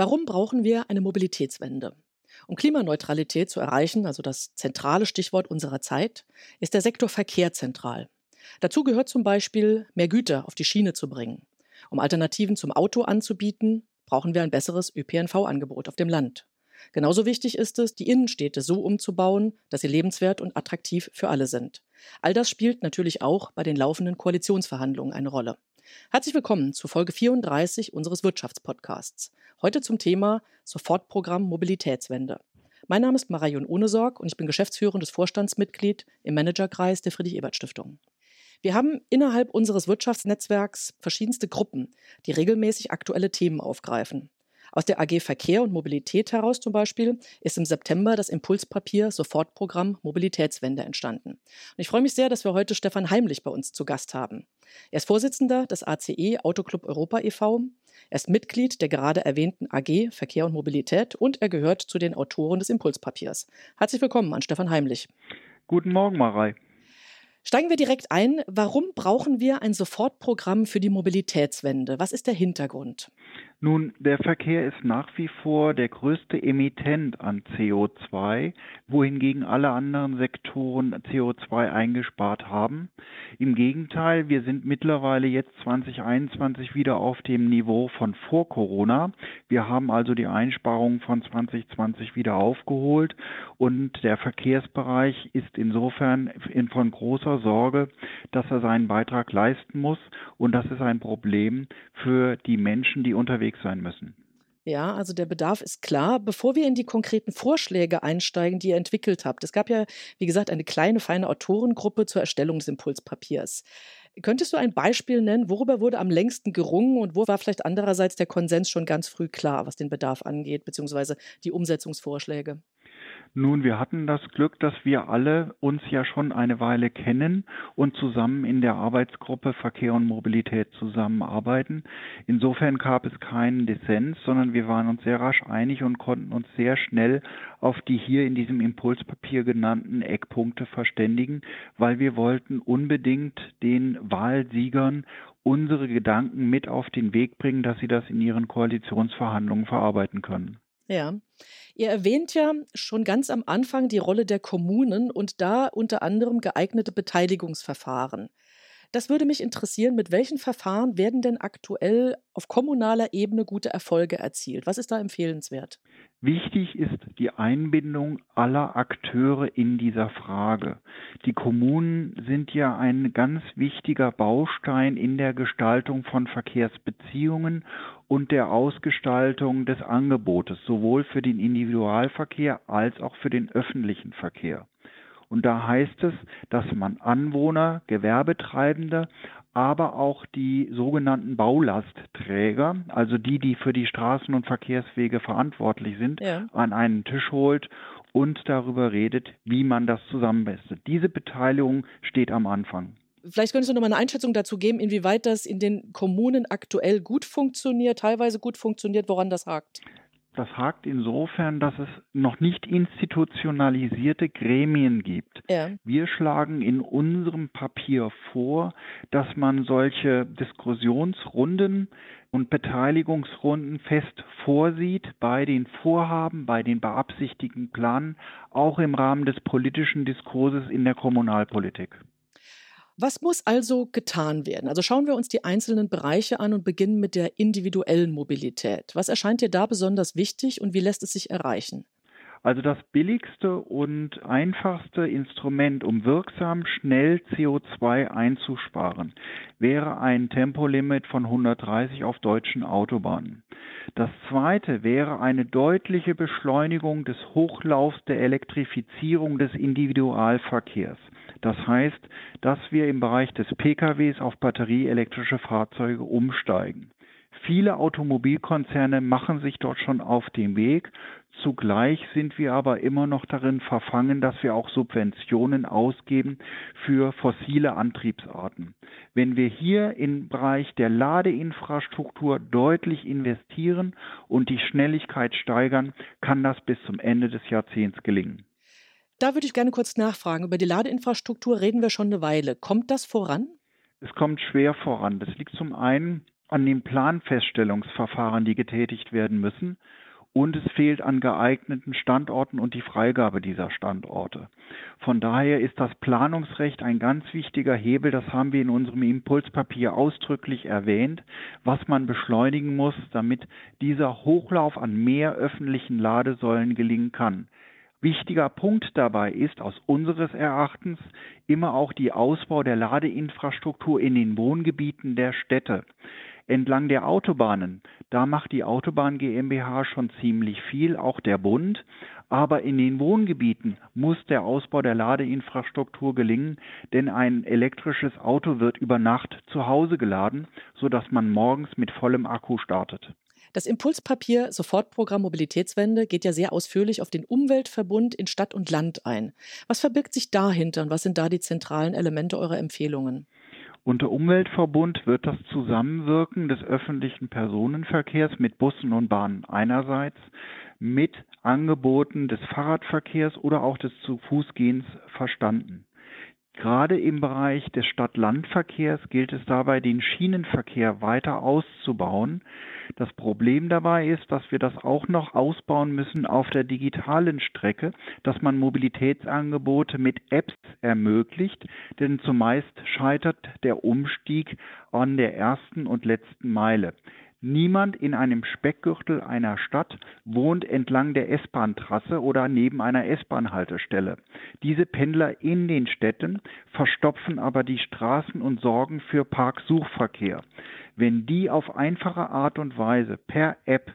Warum brauchen wir eine Mobilitätswende? Um Klimaneutralität zu erreichen, also das zentrale Stichwort unserer Zeit, ist der Sektor Verkehr zentral. Dazu gehört zum Beispiel, mehr Güter auf die Schiene zu bringen. Um Alternativen zum Auto anzubieten, brauchen wir ein besseres ÖPNV-Angebot auf dem Land. Genauso wichtig ist es, die Innenstädte so umzubauen, dass sie lebenswert und attraktiv für alle sind. All das spielt natürlich auch bei den laufenden Koalitionsverhandlungen eine Rolle. Herzlich willkommen zu Folge 34 unseres Wirtschaftspodcasts. Heute zum Thema Sofortprogramm Mobilitätswende. Mein Name ist Marion Ohnesorg und ich bin geschäftsführendes Vorstandsmitglied im Managerkreis der Friedrich-Ebert-Stiftung. Wir haben innerhalb unseres Wirtschaftsnetzwerks verschiedenste Gruppen, die regelmäßig aktuelle Themen aufgreifen. Aus der AG Verkehr und Mobilität heraus zum Beispiel ist im September das Impulspapier Sofortprogramm Mobilitätswende entstanden. Und ich freue mich sehr, dass wir heute Stefan Heimlich bei uns zu Gast haben. Er ist Vorsitzender des ACE Autoclub Europa e.V. Er ist Mitglied der gerade erwähnten AG Verkehr und Mobilität und er gehört zu den Autoren des Impulspapiers. Herzlich willkommen an Stefan Heimlich. Guten Morgen, Marei. Steigen wir direkt ein. Warum brauchen wir ein Sofortprogramm für die Mobilitätswende? Was ist der Hintergrund? Nun, der Verkehr ist nach wie vor der größte Emittent an CO2, wohingegen alle anderen Sektoren CO2 eingespart haben. Im Gegenteil, wir sind mittlerweile jetzt 2021 wieder auf dem Niveau von vor Corona. Wir haben also die Einsparungen von 2020 wieder aufgeholt und der Verkehrsbereich ist insofern von großer Sorge, dass er seinen Beitrag leisten muss und das ist ein Problem für die Menschen, die unterwegs unterwegs sein müssen. Ja, also der Bedarf ist klar. Bevor wir in die konkreten Vorschläge einsteigen, die ihr entwickelt habt, es gab ja, wie gesagt, eine kleine, feine Autorengruppe zur Erstellung des Impulspapiers. Könntest du ein Beispiel nennen, worüber wurde am längsten gerungen und wo war vielleicht andererseits der Konsens schon ganz früh klar, was den Bedarf angeht, beziehungsweise die Umsetzungsvorschläge? Nun, wir hatten das Glück, dass wir alle uns ja schon eine Weile kennen und zusammen in der Arbeitsgruppe Verkehr und Mobilität zusammenarbeiten. Insofern gab es keinen Dissens, sondern wir waren uns sehr rasch einig und konnten uns sehr schnell auf die hier in diesem Impulspapier genannten Eckpunkte verständigen, weil wir wollten unbedingt den Wahlsiegern unsere Gedanken mit auf den Weg bringen, dass sie das in ihren Koalitionsverhandlungen verarbeiten können. Ja. Ihr erwähnt ja schon ganz am Anfang die Rolle der Kommunen und da unter anderem geeignete Beteiligungsverfahren. Das würde mich interessieren, mit welchen Verfahren werden denn aktuell auf kommunaler Ebene gute Erfolge erzielt? Was ist da empfehlenswert? Wichtig ist die Einbindung aller Akteure in dieser Frage. Die Kommunen sind ja ein ganz wichtiger Baustein in der Gestaltung von Verkehrsbeziehungen und der Ausgestaltung des Angebotes, sowohl für den Individualverkehr als auch für den öffentlichen Verkehr. Und da heißt es, dass man Anwohner, Gewerbetreibende, aber auch die sogenannten Baulastträger, also die, die für die Straßen und Verkehrswege verantwortlich sind, ja. an einen Tisch holt und darüber redet, wie man das zusammenbestet. Diese Beteiligung steht am Anfang. Vielleicht könntest du noch mal eine Einschätzung dazu geben, inwieweit das in den Kommunen aktuell gut funktioniert, teilweise gut funktioniert, woran das hakt. Das hakt insofern, dass es noch nicht institutionalisierte Gremien gibt. Ja. Wir schlagen in unserem Papier vor, dass man solche Diskussionsrunden und Beteiligungsrunden fest vorsieht bei den Vorhaben, bei den beabsichtigten Planen, auch im Rahmen des politischen Diskurses in der Kommunalpolitik. Was muss also getan werden? Also schauen wir uns die einzelnen Bereiche an und beginnen mit der individuellen Mobilität. Was erscheint dir da besonders wichtig und wie lässt es sich erreichen? Also das billigste und einfachste Instrument, um wirksam schnell CO2 einzusparen, wäre ein Tempolimit von 130 auf deutschen Autobahnen. Das zweite wäre eine deutliche Beschleunigung des Hochlaufs der Elektrifizierung des Individualverkehrs. Das heißt, dass wir im Bereich des PKWs auf batterieelektrische Fahrzeuge umsteigen. Viele Automobilkonzerne machen sich dort schon auf den Weg. Zugleich sind wir aber immer noch darin verfangen, dass wir auch Subventionen ausgeben für fossile Antriebsarten. Wenn wir hier im Bereich der Ladeinfrastruktur deutlich investieren und die Schnelligkeit steigern, kann das bis zum Ende des Jahrzehnts gelingen. Da würde ich gerne kurz nachfragen. Über die Ladeinfrastruktur reden wir schon eine Weile. Kommt das voran? Es kommt schwer voran. Das liegt zum einen an den Planfeststellungsverfahren, die getätigt werden müssen und es fehlt an geeigneten Standorten und die Freigabe dieser Standorte. Von daher ist das Planungsrecht ein ganz wichtiger Hebel, das haben wir in unserem Impulspapier ausdrücklich erwähnt, was man beschleunigen muss, damit dieser Hochlauf an mehr öffentlichen Ladesäulen gelingen kann. Wichtiger Punkt dabei ist aus unseres Erachtens immer auch die Ausbau der Ladeinfrastruktur in den Wohngebieten der Städte entlang der Autobahnen. Da macht die Autobahn GmbH schon ziemlich viel, auch der Bund. Aber in den Wohngebieten muss der Ausbau der Ladeinfrastruktur gelingen, denn ein elektrisches Auto wird über Nacht zu Hause geladen, sodass man morgens mit vollem Akku startet. Das Impulspapier Sofortprogramm Mobilitätswende geht ja sehr ausführlich auf den Umweltverbund in Stadt und Land ein. Was verbirgt sich dahinter und was sind da die zentralen Elemente eurer Empfehlungen? Unter Umweltverbund wird das Zusammenwirken des öffentlichen Personenverkehrs mit Bussen und Bahnen einerseits mit Angeboten des Fahrradverkehrs oder auch des Zu-Fuß-Gehens verstanden. Gerade im Bereich des Stadt-Land-Verkehrs gilt es dabei, den Schienenverkehr weiter auszubauen. Das Problem dabei ist, dass wir das auch noch ausbauen müssen auf der digitalen Strecke, dass man Mobilitätsangebote mit Apps ermöglicht, denn zumeist scheitert der Umstieg an der ersten und letzten Meile. Niemand in einem Speckgürtel einer Stadt wohnt entlang der S-Bahn-Trasse oder neben einer S-Bahn-Haltestelle. Diese Pendler in den Städten verstopfen aber die Straßen und sorgen für Parksuchverkehr. Wenn die auf einfache Art und Weise per App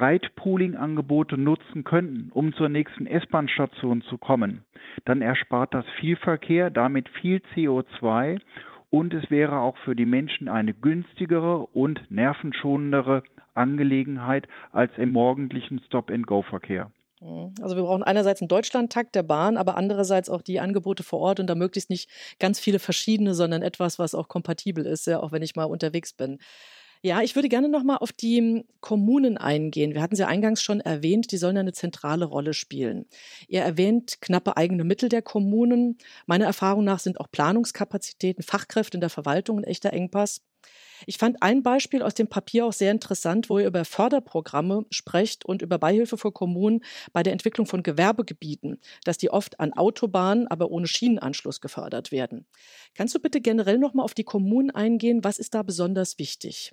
Ride-Pooling-Angebote nutzen könnten, um zur nächsten S-Bahn-Station zu kommen, dann erspart das viel Verkehr, damit viel CO2 und es wäre auch für die Menschen eine günstigere und nervenschonendere Angelegenheit als im morgendlichen Stop-and-Go-Verkehr. Mhm. Also wir brauchen einerseits einen Deutschlandtakt der Bahn, aber andererseits auch die Angebote vor Ort und da möglichst nicht ganz viele verschiedene, sondern etwas, was auch kompatibel ist, ja, auch wenn ich mal unterwegs bin. Ja, ich würde gerne noch mal auf die hm, Kommunen eingehen. Wir hatten sie eingangs schon erwähnt, die sollen eine zentrale Rolle spielen. Ihr erwähnt knappe eigene Mittel der Kommunen. Meiner Erfahrung nach sind auch Planungskapazitäten, Fachkräfte in der Verwaltung ein echter Engpass. Ich fand ein Beispiel aus dem Papier auch sehr interessant, wo ihr über Förderprogramme sprecht und über Beihilfe für Kommunen bei der Entwicklung von Gewerbegebieten, dass die oft an Autobahnen, aber ohne Schienenanschluss gefördert werden. Kannst du bitte generell noch mal auf die Kommunen eingehen? Was ist da besonders wichtig?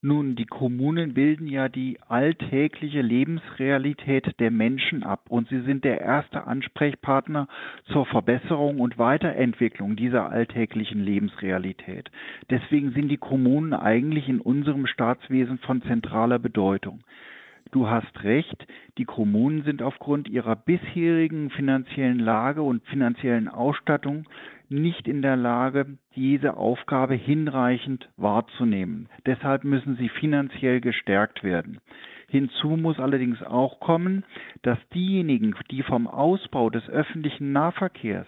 Nun, die Kommunen bilden ja die alltägliche Lebensrealität der Menschen ab und sie sind der erste Ansprechpartner zur Verbesserung und Weiterentwicklung dieser alltäglichen Lebensrealität. Deswegen sind die Kommunen eigentlich in unserem Staatswesen von zentraler Bedeutung. Du hast recht, die Kommunen sind aufgrund ihrer bisherigen finanziellen Lage und finanziellen Ausstattung nicht in der Lage, diese Aufgabe hinreichend wahrzunehmen. Deshalb müssen sie finanziell gestärkt werden. Hinzu muss allerdings auch kommen, dass diejenigen, die vom Ausbau des öffentlichen Nahverkehrs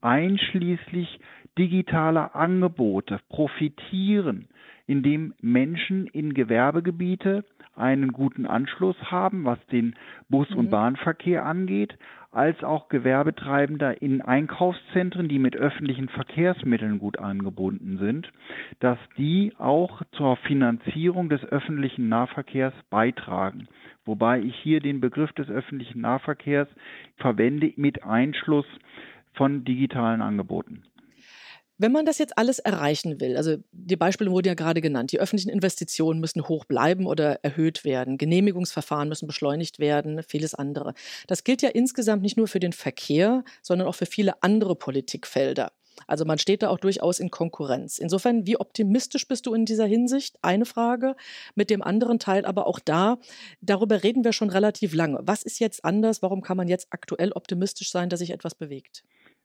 einschließlich digitaler Angebote profitieren, indem Menschen in Gewerbegebiete einen guten Anschluss haben, was den Bus- und mhm. Bahnverkehr angeht, als auch Gewerbetreibender in Einkaufszentren, die mit öffentlichen Verkehrsmitteln gut angebunden sind, dass die auch zur Finanzierung des öffentlichen Nahverkehrs beitragen. Wobei ich hier den Begriff des öffentlichen Nahverkehrs verwende mit Einschluss von digitalen Angeboten. Wenn man das jetzt alles erreichen will, also die Beispiele wurden ja gerade genannt, die öffentlichen Investitionen müssen hoch bleiben oder erhöht werden, Genehmigungsverfahren müssen beschleunigt werden, vieles andere. Das gilt ja insgesamt nicht nur für den Verkehr, sondern auch für viele andere Politikfelder. Also man steht da auch durchaus in Konkurrenz. Insofern, wie optimistisch bist du in dieser Hinsicht? Eine Frage. Mit dem anderen Teil aber auch da, darüber reden wir schon relativ lange. Was ist jetzt anders? Warum kann man jetzt aktuell optimistisch sein, dass sich etwas bewegt?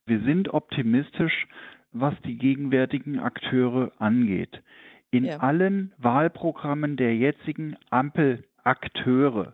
Wir sind optimistisch, was die gegenwärtigen Akteure angeht. In ja. allen Wahlprogrammen der jetzigen Ampelakteure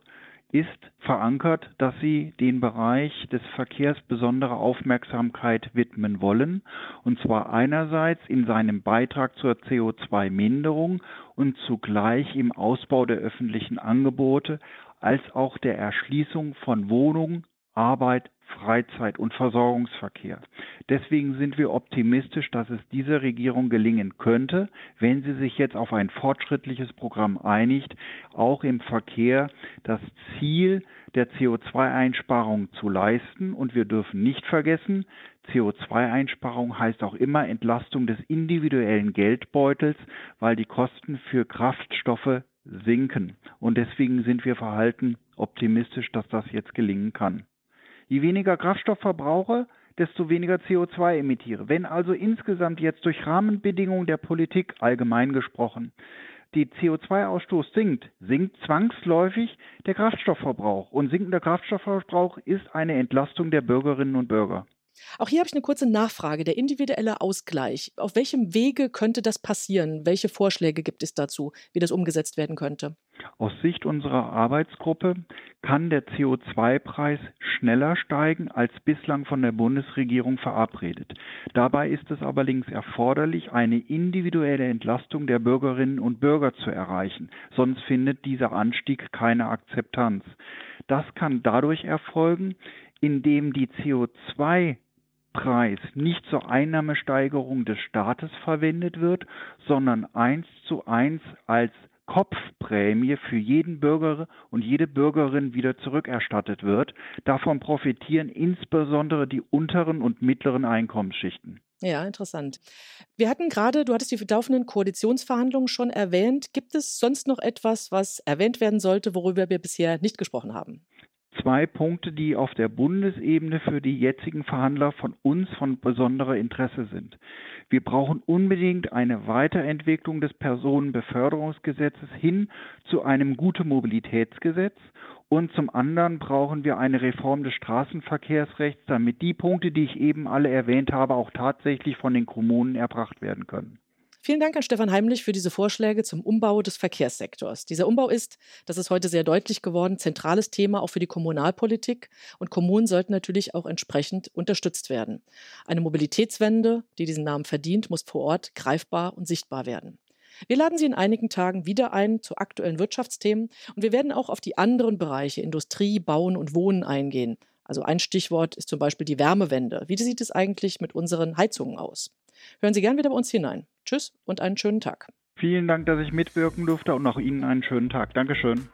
ist verankert, dass sie den Bereich des Verkehrs besondere Aufmerksamkeit widmen wollen, und zwar einerseits in seinem Beitrag zur CO2-Minderung und zugleich im Ausbau der öffentlichen Angebote, als auch der Erschließung von Wohnung, Arbeit, Freizeit und Versorgungsverkehr. Deswegen sind wir optimistisch, dass es dieser Regierung gelingen könnte, wenn sie sich jetzt auf ein fortschrittliches Programm einigt, auch im Verkehr das Ziel der CO2-Einsparung zu leisten. Und wir dürfen nicht vergessen, CO2-Einsparung heißt auch immer Entlastung des individuellen Geldbeutels, weil die Kosten für Kraftstoffe sinken. Und deswegen sind wir verhalten optimistisch, dass das jetzt gelingen kann. Je weniger Kraftstoff verbrauche, desto weniger CO2 emittiere. Wenn also insgesamt jetzt durch Rahmenbedingungen der Politik allgemein gesprochen die CO2-Ausstoß sinkt, sinkt zwangsläufig der Kraftstoffverbrauch. Und sinkender Kraftstoffverbrauch ist eine Entlastung der Bürgerinnen und Bürger. Auch hier habe ich eine kurze Nachfrage. Der individuelle Ausgleich. Auf welchem Wege könnte das passieren? Welche Vorschläge gibt es dazu, wie das umgesetzt werden könnte? Aus Sicht unserer Arbeitsgruppe kann der CO2-Preis schneller steigen als bislang von der Bundesregierung verabredet. Dabei ist es allerdings erforderlich, eine individuelle Entlastung der Bürgerinnen und Bürger zu erreichen, sonst findet dieser Anstieg keine Akzeptanz. Das kann dadurch erfolgen, indem die CO2 Preis nicht zur Einnahmesteigerung des Staates verwendet wird, sondern eins zu eins als Kopfprämie für jeden Bürger und jede Bürgerin wieder zurückerstattet wird. Davon profitieren insbesondere die unteren und mittleren Einkommensschichten. Ja, interessant. Wir hatten gerade, du hattest die laufenden Koalitionsverhandlungen schon erwähnt. Gibt es sonst noch etwas, was erwähnt werden sollte, worüber wir bisher nicht gesprochen haben? Zwei Punkte, die auf der Bundesebene für die jetzigen Verhandler von uns von besonderer Interesse sind. Wir brauchen unbedingt eine Weiterentwicklung des Personenbeförderungsgesetzes hin zu einem gute Mobilitätsgesetz und zum anderen brauchen wir eine Reform des Straßenverkehrsrechts, damit die Punkte, die ich eben alle erwähnt habe, auch tatsächlich von den Kommunen erbracht werden können. Vielen Dank an Stefan Heimlich für diese Vorschläge zum Umbau des Verkehrssektors. Dieser Umbau ist, das ist heute sehr deutlich geworden, zentrales Thema auch für die Kommunalpolitik und Kommunen sollten natürlich auch entsprechend unterstützt werden. Eine Mobilitätswende, die diesen Namen verdient, muss vor Ort greifbar und sichtbar werden. Wir laden Sie in einigen Tagen wieder ein zu aktuellen Wirtschaftsthemen und wir werden auch auf die anderen Bereiche Industrie, Bauen und Wohnen eingehen. Also ein Stichwort ist zum Beispiel die Wärmewende. Wie sieht es eigentlich mit unseren Heizungen aus? Hören Sie gern wieder bei uns hinein. Tschüss und einen schönen Tag. Vielen Dank, dass ich mitwirken durfte und auch Ihnen einen schönen Tag. Dankeschön.